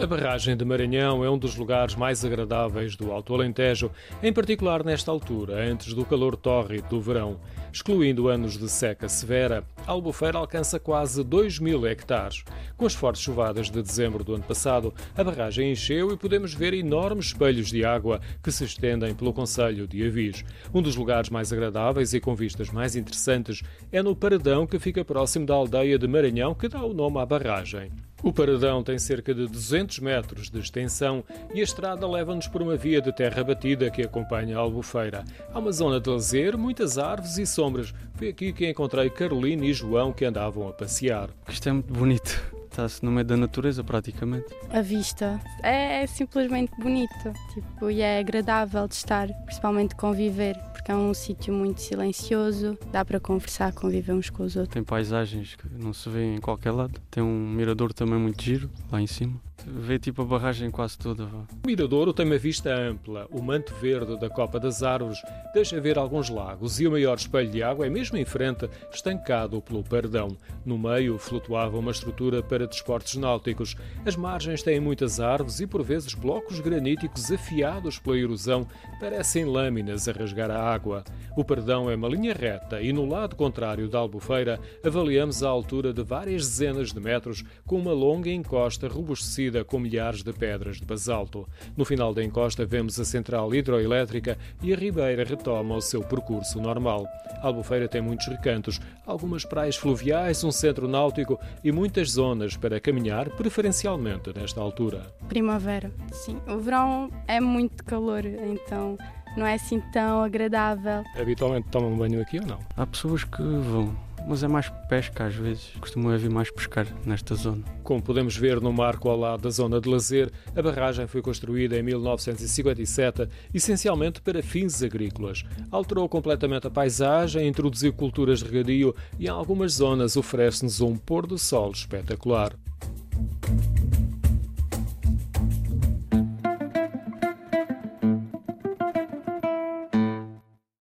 A barragem de Maranhão é um dos lugares mais agradáveis do Alto Alentejo, em particular nesta altura, antes do calor tórrido do verão. Excluindo anos de seca severa, a Albufeira alcança quase 2 mil hectares. Com as fortes chuvadas de dezembro do ano passado, a barragem encheu e podemos ver enormes espelhos de água que se estendem pelo Conselho de Avis. Um dos lugares mais agradáveis e com vistas mais interessantes é no Paradão, que fica próximo da aldeia de Maranhão, que dá o nome à barragem. O paradão tem cerca de 200 metros de extensão e a estrada leva-nos por uma via de terra batida que acompanha a Albufeira. Há uma zona de lazer, muitas árvores e sombras. Foi aqui que encontrei Carolina e João que andavam a passear. Isto é muito bonito. Está-se no meio da natureza praticamente. A vista é, é simplesmente bonito tipo, e é agradável de estar, principalmente conviver, porque é um sítio muito silencioso, dá para conversar, conviver uns com os outros. Tem paisagens que não se vê em qualquer lado. Tem um mirador também muito giro lá em cima. Vê tipo a barragem quase toda. O Miradouro tem uma vista ampla. O manto verde da copa das árvores deixa ver alguns lagos e o maior espelho de água é mesmo em frente, estancado pelo perdão. No meio flutuava uma estrutura para desportos náuticos. As margens têm muitas árvores e por vezes blocos graníticos afiados pela erosão parecem lâminas a rasgar a água. O perdão é uma linha reta e no lado contrário da albufeira avaliamos a altura de várias dezenas de metros com uma longa encosta robustecida com milhares de pedras de basalto. No final da encosta vemos a central hidroelétrica e a ribeira retoma o seu percurso normal. A Albufeira tem muitos recantos, algumas praias fluviais, um centro náutico e muitas zonas para caminhar, preferencialmente nesta altura. Primavera, sim. O verão é muito calor, então não é assim tão agradável. Habitualmente tomam banho aqui ou não? Há pessoas que vão mas é mais pesca às vezes. Costumam vir mais pescar nesta zona. Como podemos ver no marco ao lado da zona de lazer, a barragem foi construída em 1957 essencialmente para fins agrícolas. Alterou completamente a paisagem, introduziu culturas de regadio e em algumas zonas oferece-nos um pôr do sol espetacular.